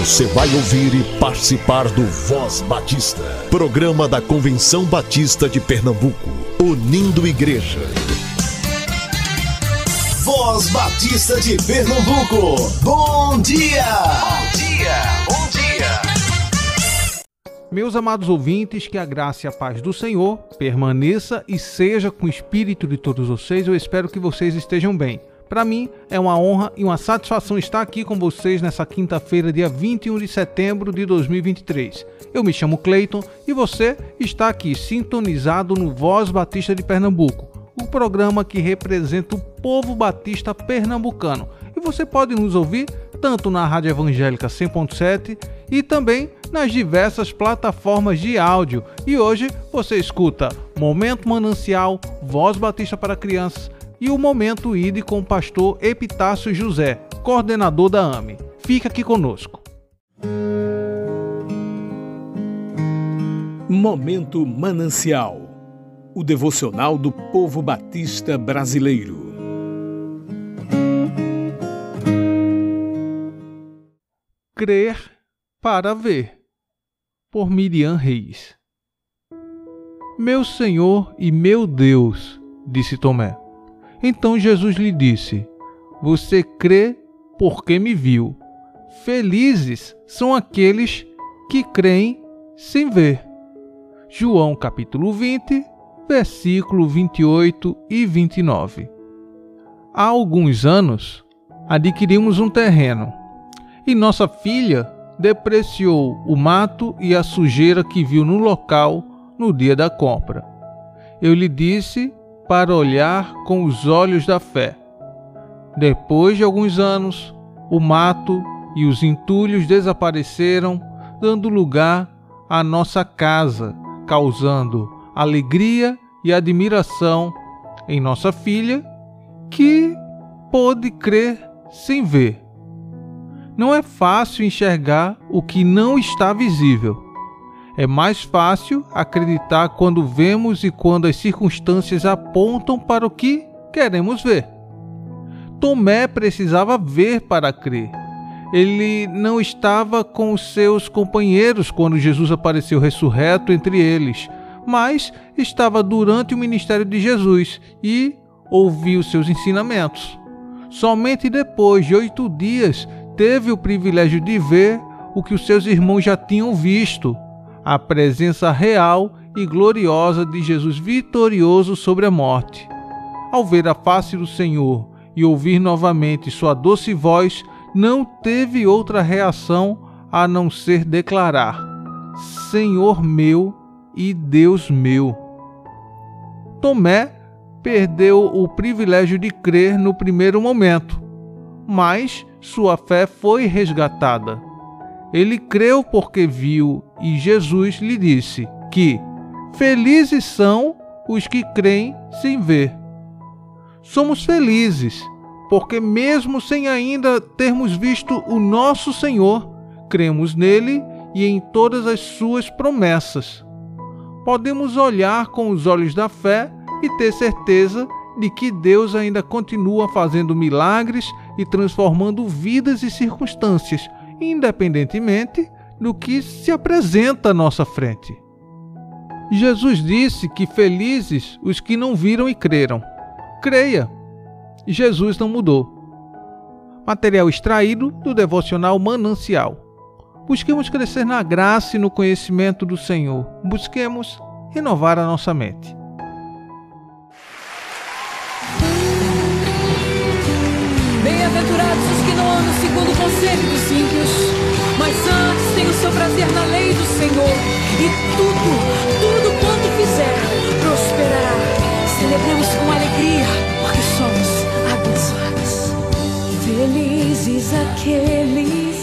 Você vai ouvir e participar do Voz Batista, programa da Convenção Batista de Pernambuco, unindo igreja. Voz Batista de Pernambuco, bom dia! Bom dia, bom dia! Meus amados ouvintes, que a graça e a paz do Senhor permaneça e seja com o espírito de todos vocês. Eu espero que vocês estejam bem. Para mim é uma honra e uma satisfação estar aqui com vocês nessa quinta-feira, dia 21 de setembro de 2023. Eu me chamo Cleiton e você está aqui sintonizado no Voz Batista de Pernambuco, o programa que representa o povo batista pernambucano. E você pode nos ouvir tanto na Rádio Evangélica 100.7 e também nas diversas plataformas de áudio. E hoje você escuta Momento Manancial, Voz Batista para Crianças e o Momento ID com o pastor Epitácio José, coordenador da AME. Fica aqui conosco. Momento Manancial o devocional do povo batista brasileiro. Crer para ver, por Miriam Reis. Meu Senhor e meu Deus, disse Tomé. Então Jesus lhe disse: Você crê porque me viu. Felizes são aqueles que creem sem ver. João capítulo 20, versículo 28 e 29. Há alguns anos, adquirimos um terreno e nossa filha depreciou o mato e a sujeira que viu no local no dia da compra. Eu lhe disse para olhar com os olhos da fé. Depois de alguns anos, o mato e os entulhos desapareceram, dando lugar à nossa casa, causando alegria e admiração em nossa filha, que pôde crer sem ver. Não é fácil enxergar o que não está visível é mais fácil acreditar quando vemos e quando as circunstâncias apontam para o que queremos ver. Tomé precisava ver para crer. Ele não estava com os seus companheiros quando Jesus apareceu ressurreto entre eles, mas estava durante o ministério de Jesus e ouviu seus ensinamentos. Somente depois de oito dias teve o privilégio de ver o que os seus irmãos já tinham visto a presença real e gloriosa de Jesus vitorioso sobre a morte. Ao ver a face do Senhor e ouvir novamente sua doce voz, não teve outra reação a não ser declarar: Senhor meu e Deus meu. Tomé perdeu o privilégio de crer no primeiro momento, mas sua fé foi resgatada. Ele creu porque viu, e Jesus lhe disse que felizes são os que creem sem ver. Somos felizes porque, mesmo sem ainda termos visto o nosso Senhor, cremos nele e em todas as suas promessas. Podemos olhar com os olhos da fé e ter certeza de que Deus ainda continua fazendo milagres e transformando vidas e circunstâncias independentemente do que se apresenta à nossa frente. Jesus disse que felizes os que não viram e creram. Creia. Jesus não mudou. Material extraído do devocional Manancial. Busquemos crescer na graça e no conhecimento do Senhor. Busquemos renovar a nossa mente. Bem-aventurados os andam segundo o conselho dos ímpios, mas antes têm o seu prazer na lei do Senhor, e tudo, tudo quanto fizer, prosperará. Celebremos com alegria, porque somos abençoados. Felizes aqueles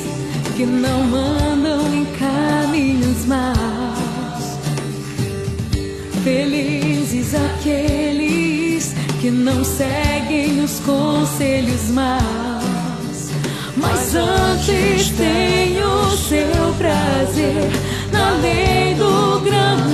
que não andam em caminhos maus. Felizes aqueles que não seguem os conselhos maus, mas antes têm o seu prazer na lei do grande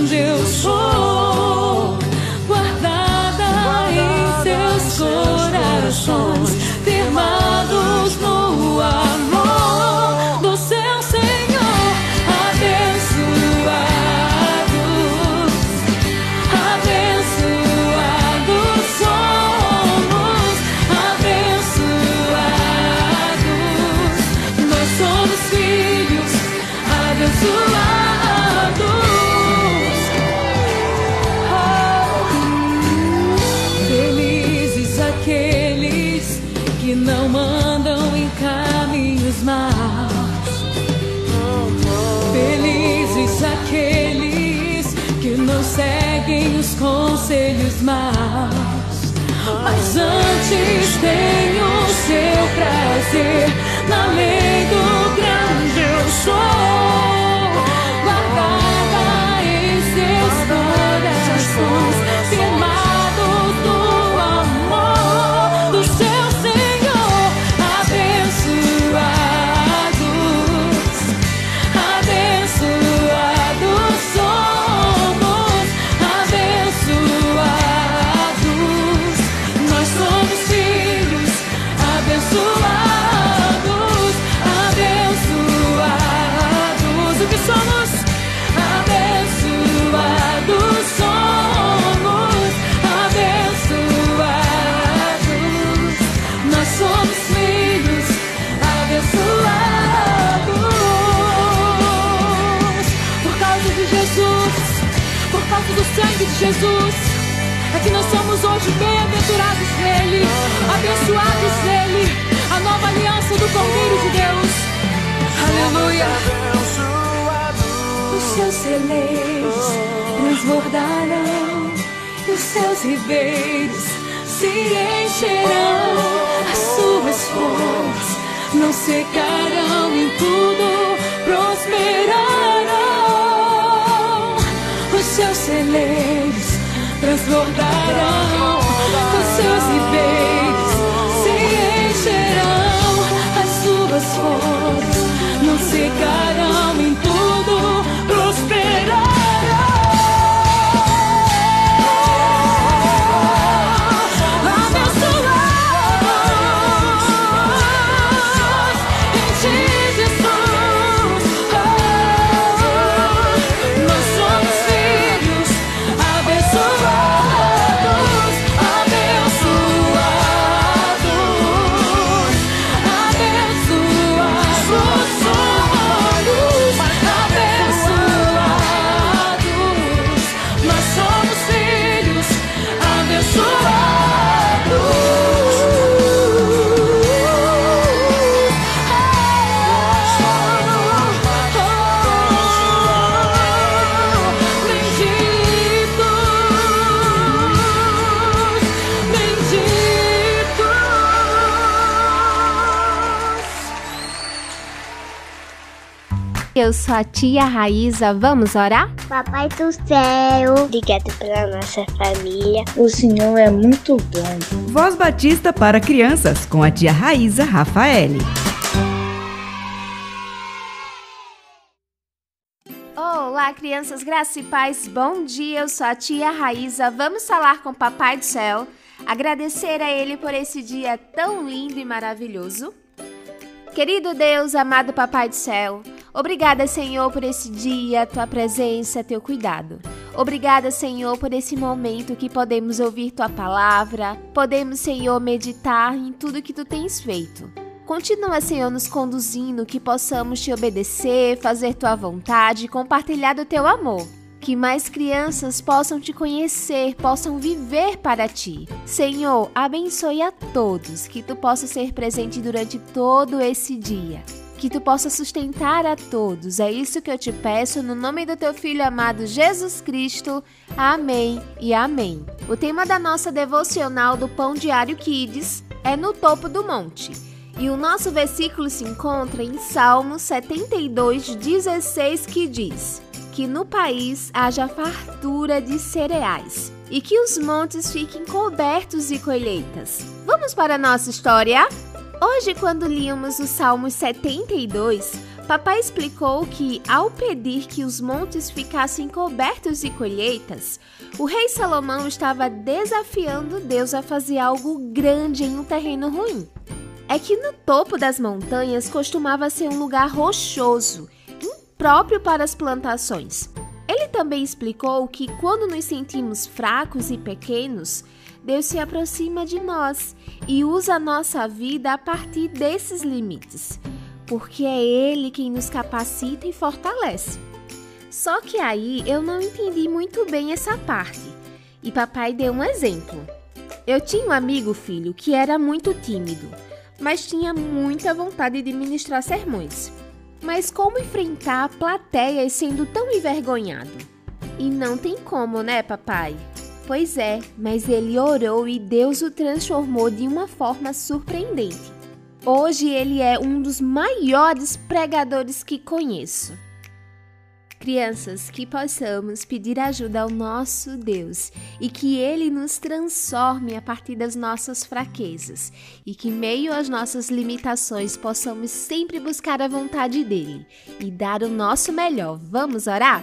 conselhos maus. Mas antes tenho o seu prazer Aleluia. Os seus celeiros transbordarão, os seus ribeiros se encherão, as suas fontes não secarão, em tudo prosperarão. Seus celeiros transbordarão, os seus ribeiros se encherão, as suas fontes não Eu sou a tia Raíza. Vamos orar? Papai do céu, obrigado pela nossa família. O Senhor é muito bom. Voz Batista para crianças com a tia Raíza Rafaele. Olá, crianças, graças e paz. Bom dia. Eu sou a tia Raíza. Vamos falar com o Papai do Céu. Agradecer a ele por esse dia tão lindo e maravilhoso. Querido Deus, amado Papai do Céu, Obrigada, Senhor, por esse dia, tua presença, teu cuidado. Obrigada, Senhor, por esse momento que podemos ouvir tua palavra, podemos, Senhor, meditar em tudo que tu tens feito. Continua, Senhor, nos conduzindo, que possamos te obedecer, fazer tua vontade e compartilhar do teu amor. Que mais crianças possam te conhecer, possam viver para ti. Senhor, abençoe a todos, que tu possa ser presente durante todo esse dia que tu possa sustentar a todos. É isso que eu te peço no nome do teu filho amado Jesus Cristo. Amém e amém. O tema da nossa devocional do Pão Diário Kids é no topo do monte. E o nosso versículo se encontra em Salmo 72, 16, que diz: Que no país haja fartura de cereais e que os montes fiquem cobertos de colheitas. Vamos para a nossa história? Hoje, quando líamos o Salmo 72, papai explicou que, ao pedir que os montes ficassem cobertos de colheitas, o rei Salomão estava desafiando Deus a fazer algo grande em um terreno ruim. É que no topo das montanhas costumava ser um lugar rochoso, impróprio para as plantações. Ele também explicou que quando nos sentimos fracos e pequenos, Deus se aproxima de nós e usa a nossa vida a partir desses limites, porque é Ele quem nos capacita e fortalece. Só que aí eu não entendi muito bem essa parte e papai deu um exemplo. Eu tinha um amigo, filho, que era muito tímido, mas tinha muita vontade de ministrar sermões. Mas como enfrentar plateias sendo tão envergonhado? E não tem como, né, papai? Pois é, mas ele orou e Deus o transformou de uma forma surpreendente. Hoje ele é um dos maiores pregadores que conheço. Crianças, que possamos pedir ajuda ao nosso Deus e que Ele nos transforme a partir das nossas fraquezas e que, meio às nossas limitações, possamos sempre buscar a vontade dEle e dar o nosso melhor. Vamos orar?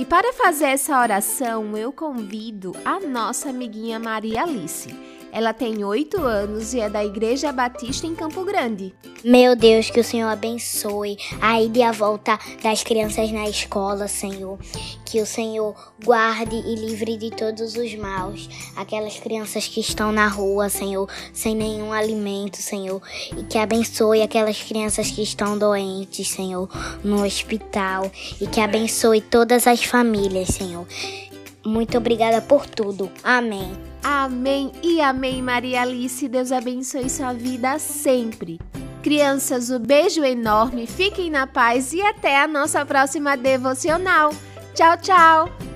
E para fazer essa oração, eu convido a nossa amiguinha Maria Alice. Ela tem oito anos e é da Igreja Batista em Campo Grande. Meu Deus, que o Senhor abençoe a ida e a volta das crianças na escola, Senhor. Que o Senhor guarde e livre de todos os maus. Aquelas crianças que estão na rua, Senhor, sem nenhum alimento, Senhor. E que abençoe aquelas crianças que estão doentes, Senhor, no hospital. E que abençoe todas as famílias, Senhor. Muito obrigada por tudo. Amém. Amém e amém, Maria Alice. Deus abençoe sua vida sempre. Crianças, um beijo enorme, fiquem na paz e até a nossa próxima devocional. Tchau, tchau!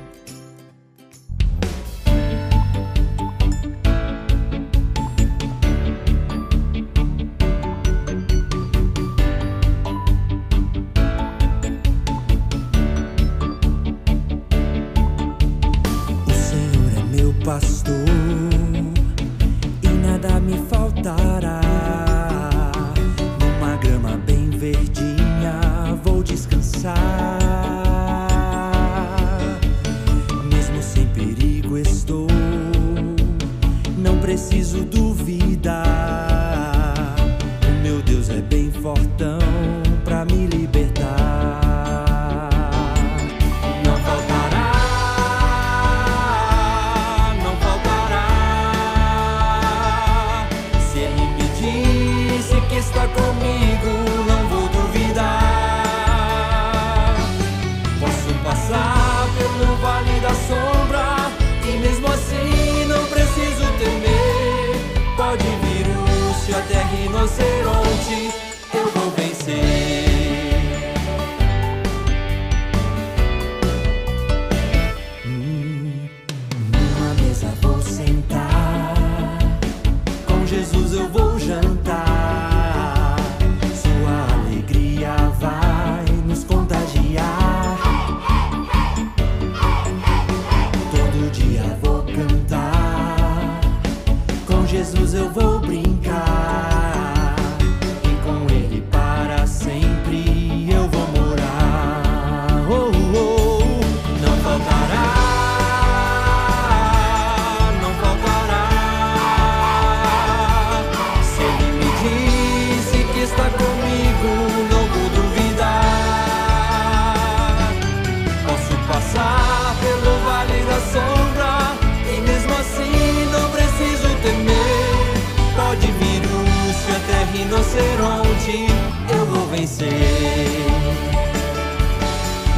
eu vou vencer.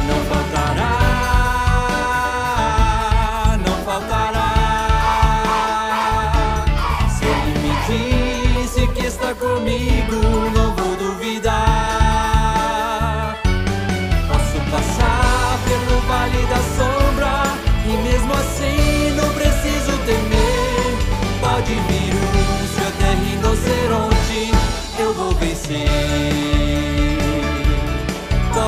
Não faltará, não faltará. Se ele me disse que está comigo.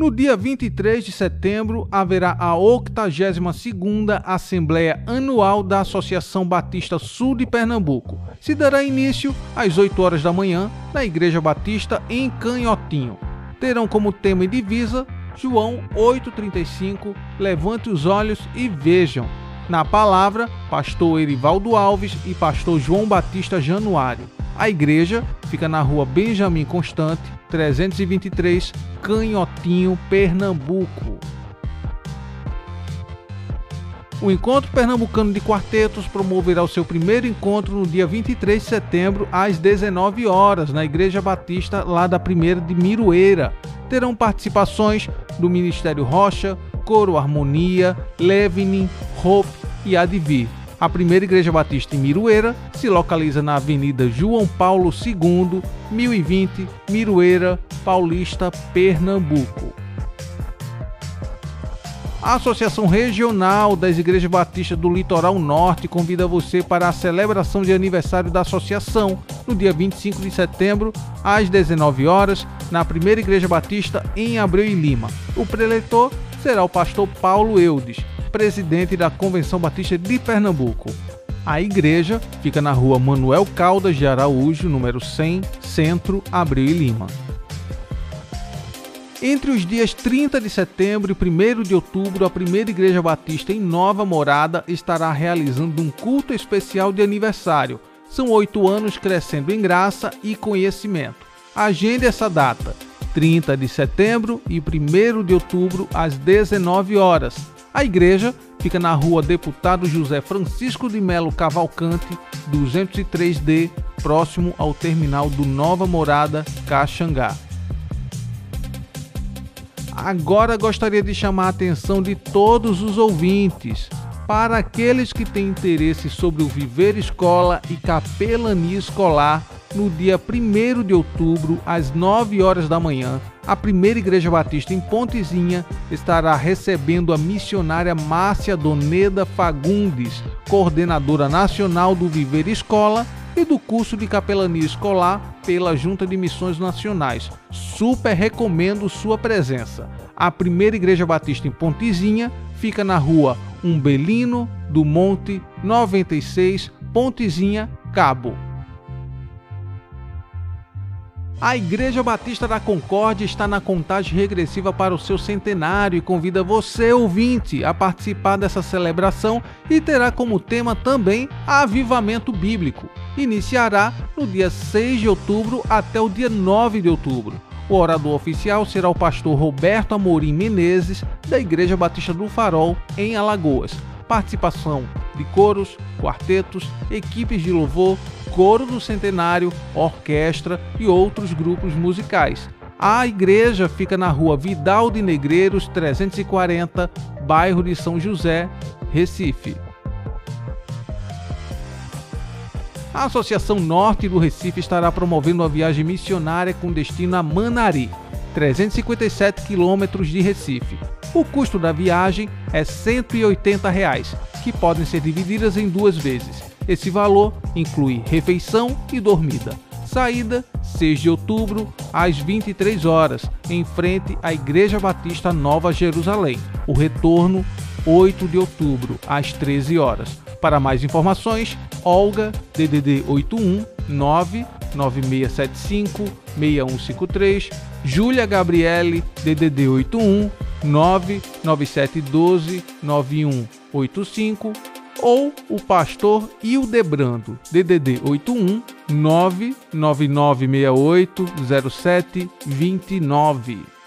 No dia 23 de setembro haverá a 82ª Assembleia Anual da Associação Batista Sul de Pernambuco. Se dará início às 8 horas da manhã na Igreja Batista em Canhotinho. Terão como tema e divisa João 8:35 Levante os olhos e vejam na palavra, pastor Erivaldo Alves e pastor João Batista Januário. A igreja fica na rua Benjamin Constante, 323, Canhotinho, Pernambuco. O Encontro Pernambucano de Quartetos promoverá o seu primeiro encontro no dia 23 de setembro, às 19 horas, na Igreja Batista, lá da Primeira de Miroeira. Terão participações do Ministério Rocha, Coro Harmonia, Levinin, Hope e Advir. A primeira Igreja Batista em Miroeira se localiza na Avenida João Paulo II, 1020, Miroeira, Paulista, Pernambuco. A Associação Regional das Igrejas Batistas do Litoral Norte convida você para a celebração de aniversário da associação no dia 25 de setembro, às 19 horas, na Primeira Igreja Batista em Abreu e Lima. O preletor será o pastor Paulo Eudes, presidente da Convenção Batista de Pernambuco. A igreja fica na rua Manuel Caldas de Araújo, número 100, Centro, Abreu e Lima. Entre os dias 30 de setembro e 1 de outubro, a Primeira Igreja Batista em Nova Morada estará realizando um culto especial de aniversário. São oito anos crescendo em graça e conhecimento. Agende essa data, 30 de setembro e 1 de outubro, às 19 horas. A igreja fica na rua Deputado José Francisco de Melo Cavalcante, 203D, próximo ao terminal do Nova Morada, Caxangá. Agora gostaria de chamar a atenção de todos os ouvintes para aqueles que têm interesse sobre o Viver Escola e Capelania Escolar. No dia 1 de outubro, às 9 horas da manhã, a Primeira Igreja Batista em Pontezinha estará recebendo a missionária Márcia Doneda Fagundes, coordenadora nacional do Viver Escola e do curso de capelania escolar pela Junta de Missões Nacionais. Super recomendo sua presença. A primeira Igreja Batista em Pontezinha fica na rua Umbelino do Monte 96, Pontezinha, Cabo. A Igreja Batista da Concórdia está na contagem regressiva para o seu centenário e convida você, ouvinte, a participar dessa celebração e terá como tema também avivamento bíblico. Iniciará no dia 6 de outubro até o dia 9 de outubro. O orador oficial será o pastor Roberto Amorim Menezes, da Igreja Batista do Farol, em Alagoas. Participação de coros, quartetos, equipes de louvor, coro do centenário, orquestra e outros grupos musicais. A igreja fica na rua Vidal de Negreiros 340, bairro de São José, Recife. A Associação Norte do Recife estará promovendo uma viagem missionária com destino a Manari, 357 quilômetros de Recife. O custo da viagem é 180 reais, que podem ser divididas em duas vezes. Esse valor inclui refeição e dormida. Saída 6 de outubro às 23 horas, em frente à Igreja Batista Nova Jerusalém. O retorno 8 de outubro às 13 horas. Para mais informações, Olga DDD 81 99675 6153, Júlia Gabriele DDD 81 99712 9185 ou o pastor Hildebrando, DDD 81 99968 0729.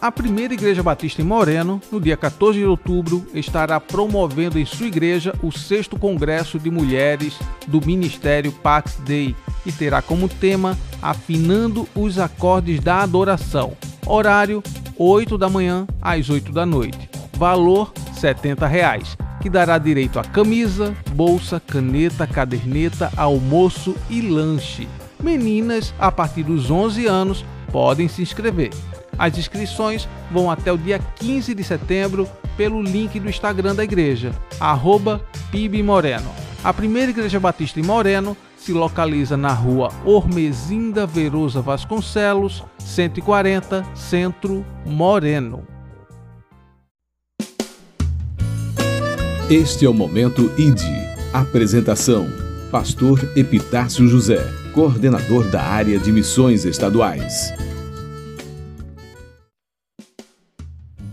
A primeira Igreja Batista em Moreno, no dia 14 de outubro, estará promovendo em sua igreja o sexto Congresso de Mulheres do Ministério Pax Dei e terá como tema Afinando os Acordes da Adoração. Horário 8 da manhã às 8 da noite valor 70 reais, que dará direito a camisa, bolsa, caneta, caderneta, almoço e lanche. Meninas a partir dos 11 anos podem se inscrever. As inscrições vão até o dia 15 de setembro pelo link do Instagram da igreja, arroba. A primeira igreja batista em Moreno se localiza na rua Ormezinda Verosa Vasconcelos, 140, Centro, Moreno. Este é o Momento ID. Apresentação: Pastor Epitácio José, coordenador da área de missões estaduais.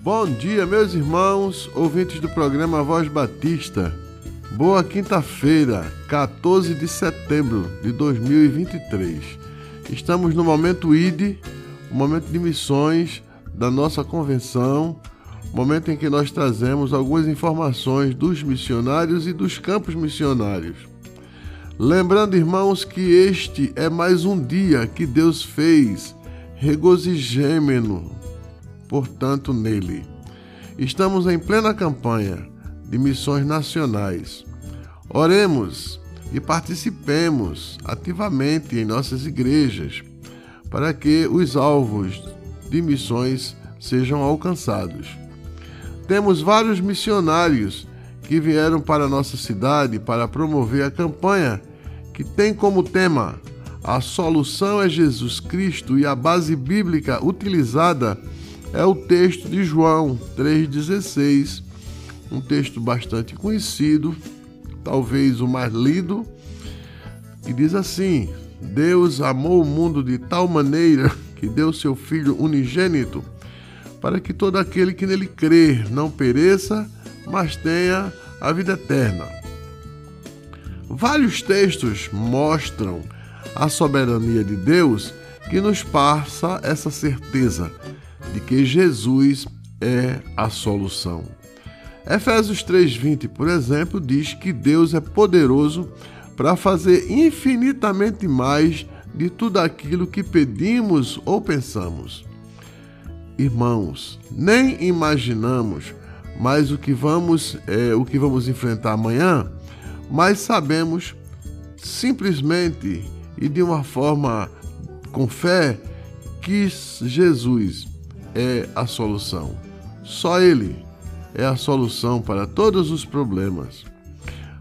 Bom dia, meus irmãos, ouvintes do programa Voz Batista. Boa quinta-feira, 14 de setembro de 2023. Estamos no Momento ID, o momento de missões da nossa convenção momento em que nós trazemos algumas informações dos missionários e dos campos missionários. Lembrando, irmãos, que este é mais um dia que Deus fez, regozijemo portanto, nele. Estamos em plena campanha de missões nacionais. Oremos e participemos ativamente em nossas igrejas para que os alvos de missões sejam alcançados. Temos vários missionários que vieram para nossa cidade para promover a campanha que tem como tema A solução é Jesus Cristo e a base bíblica utilizada é o texto de João 3,16, um texto bastante conhecido, talvez o mais lido, que diz assim: Deus amou o mundo de tal maneira que deu seu Filho unigênito para que todo aquele que nele crer não pereça, mas tenha a vida eterna. Vários textos mostram a soberania de Deus que nos passa essa certeza de que Jesus é a solução. Efésios 3:20, por exemplo, diz que Deus é poderoso para fazer infinitamente mais de tudo aquilo que pedimos ou pensamos. Irmãos, nem imaginamos mais o que vamos é, o que vamos enfrentar amanhã, mas sabemos simplesmente e de uma forma com fé que Jesus é a solução. Só Ele é a solução para todos os problemas.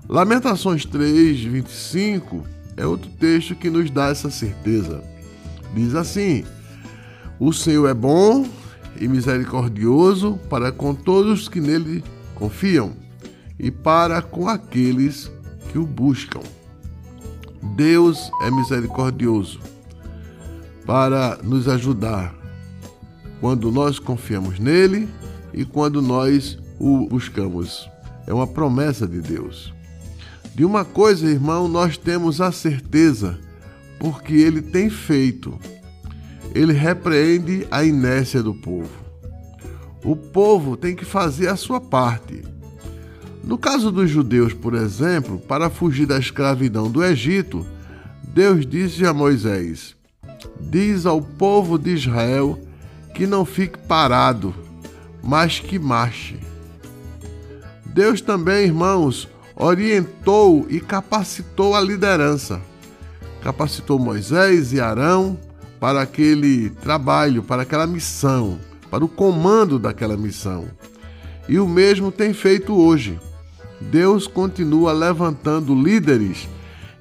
Lamentações 3, 25 é outro texto que nos dá essa certeza. Diz assim: O Senhor é bom e misericordioso para com todos que nele confiam e para com aqueles que o buscam. Deus é misericordioso para nos ajudar quando nós confiamos nele e quando nós o buscamos. É uma promessa de Deus. De uma coisa, irmão, nós temos a certeza, porque ele tem feito ele repreende a inércia do povo. O povo tem que fazer a sua parte. No caso dos judeus, por exemplo, para fugir da escravidão do Egito, Deus disse a Moisés: Diz ao povo de Israel que não fique parado, mas que marche. Deus também, irmãos, orientou e capacitou a liderança. Capacitou Moisés e Arão para aquele trabalho, para aquela missão, para o comando daquela missão. E o mesmo tem feito hoje. Deus continua levantando líderes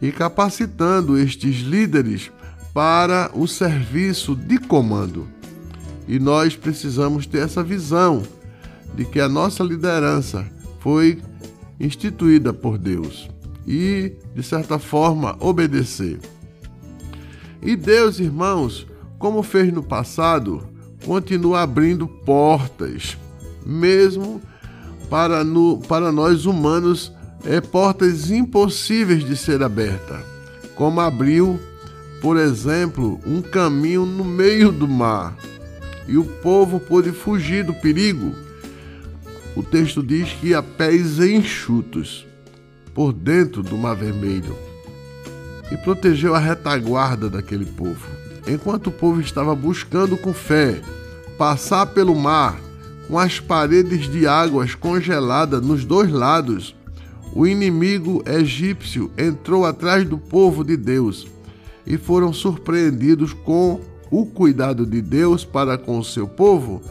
e capacitando estes líderes para o serviço de comando. E nós precisamos ter essa visão de que a nossa liderança foi instituída por Deus e, de certa forma, obedecer. E Deus, irmãos, como fez no passado, continua abrindo portas, mesmo para, no, para nós humanos, é portas impossíveis de ser abertas, como abriu, por exemplo, um caminho no meio do mar e o povo pôde fugir do perigo. O texto diz que a pés enxutos por dentro do Mar Vermelho e protegeu a retaguarda daquele povo. Enquanto o povo estava buscando com fé passar pelo mar com as paredes de águas congeladas nos dois lados, o inimigo egípcio entrou atrás do povo de Deus e foram surpreendidos com o cuidado de Deus para com o seu povo,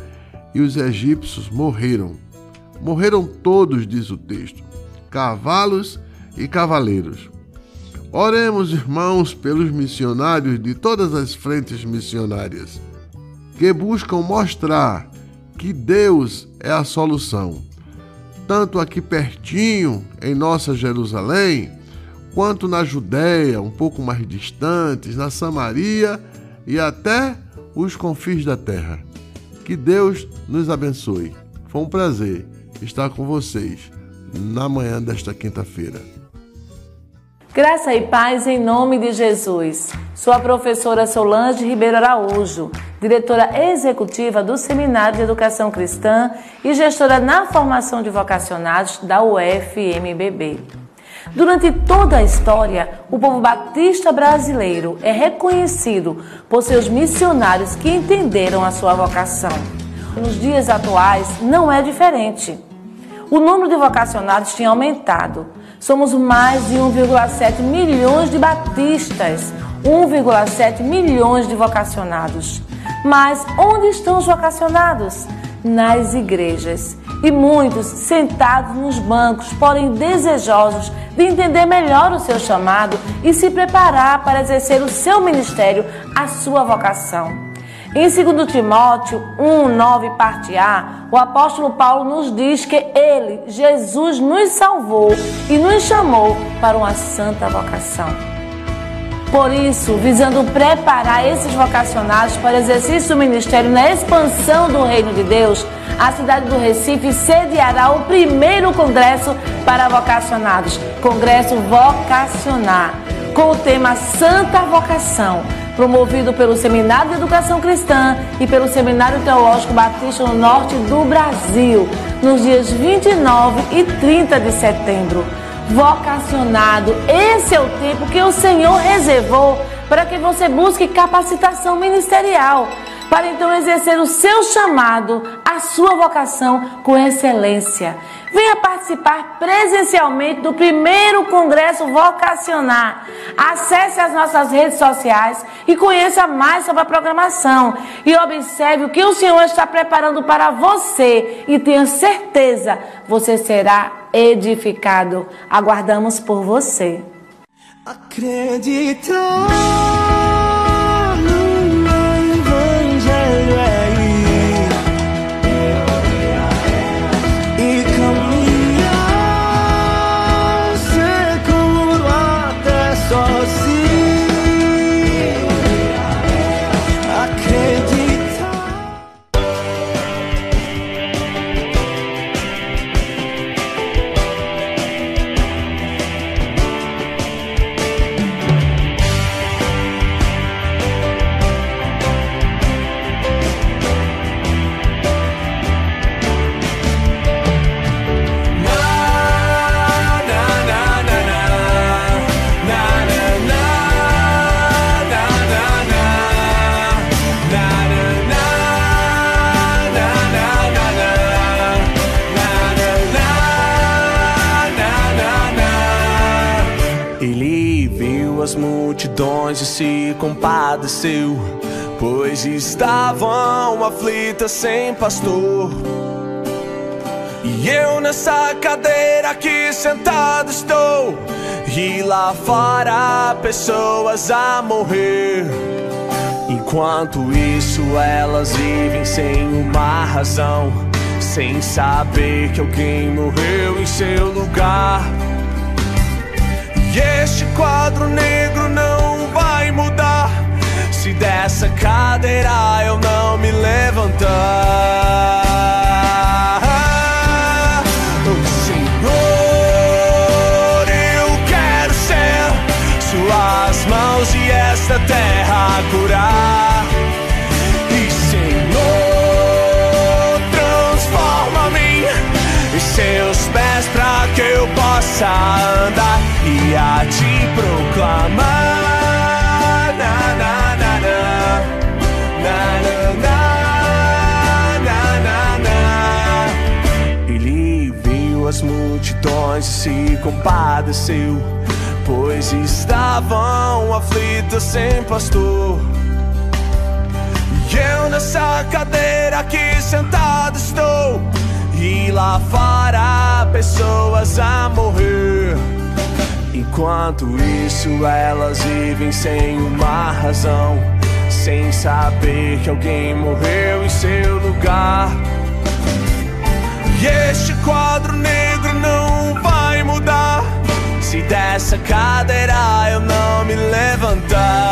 e os egípcios morreram. Morreram todos, diz o texto, cavalos e cavaleiros. Oremos, irmãos, pelos missionários de todas as frentes missionárias, que buscam mostrar que Deus é a solução, tanto aqui pertinho, em nossa Jerusalém, quanto na Judéia, um pouco mais distantes, na Samaria e até os confins da terra. Que Deus nos abençoe. Foi um prazer estar com vocês na manhã desta quinta-feira. Graça e paz em nome de Jesus. Sou a professora Solange Ribeiro Araújo diretora executiva do Seminário de Educação Cristã e gestora na formação de vocacionados da UFMBB. Durante toda a história, o povo batista brasileiro é reconhecido por seus missionários que entenderam a sua vocação. Nos dias atuais, não é diferente. O número de vocacionados tem aumentado. Somos mais de 1,7 milhões de batistas, 1,7 milhões de vocacionados. Mas onde estão os vocacionados? Nas igrejas. E muitos sentados nos bancos, porém desejosos de entender melhor o seu chamado e se preparar para exercer o seu ministério, a sua vocação. Em 2 Timóteo 1, 9, parte A, o apóstolo Paulo nos diz que ele, Jesus, nos salvou e nos chamou para uma santa vocação. Por isso, visando preparar esses vocacionados para exercício do ministério na expansão do reino de Deus, a cidade do Recife sediará o primeiro congresso para vocacionados, Congresso Vocacionar, com o tema Santa Vocação promovido pelo Seminário de Educação Cristã e pelo Seminário Teológico Batista no Norte do Brasil, nos dias 29 e 30 de setembro. Vocacionado, esse é o tempo que o Senhor reservou para que você busque capacitação ministerial para então exercer o seu chamado, a sua vocação com excelência. Venha participar presencialmente do primeiro Congresso Vocacionar. Acesse as nossas redes sociais e conheça mais sobre a programação. E observe o que o Senhor está preparando para você. E tenha certeza, você será edificado. Aguardamos por você. Acreditar. Multidões e se compadeceu, pois estavam aflitas sem pastor. E eu nessa cadeira aqui sentado estou, e lá fora pessoas a morrer. Enquanto isso elas vivem sem uma razão, sem saber que alguém morreu em seu lugar. E este quadro negro não vai mudar se dessa cadeira eu não me levantar. Senhor, eu quero ser suas mãos e esta terra curar. E Senhor, transforma-me em seus pés para que eu possa se compadeceu, pois estavam aflitas sem pastor. E eu nessa cadeira aqui sentado estou. E lá fora pessoas a morrer. Enquanto isso, elas vivem sem uma razão, sem saber que alguém morreu em seu lugar. E este quadro negro dessa cadeira eu não me levantar.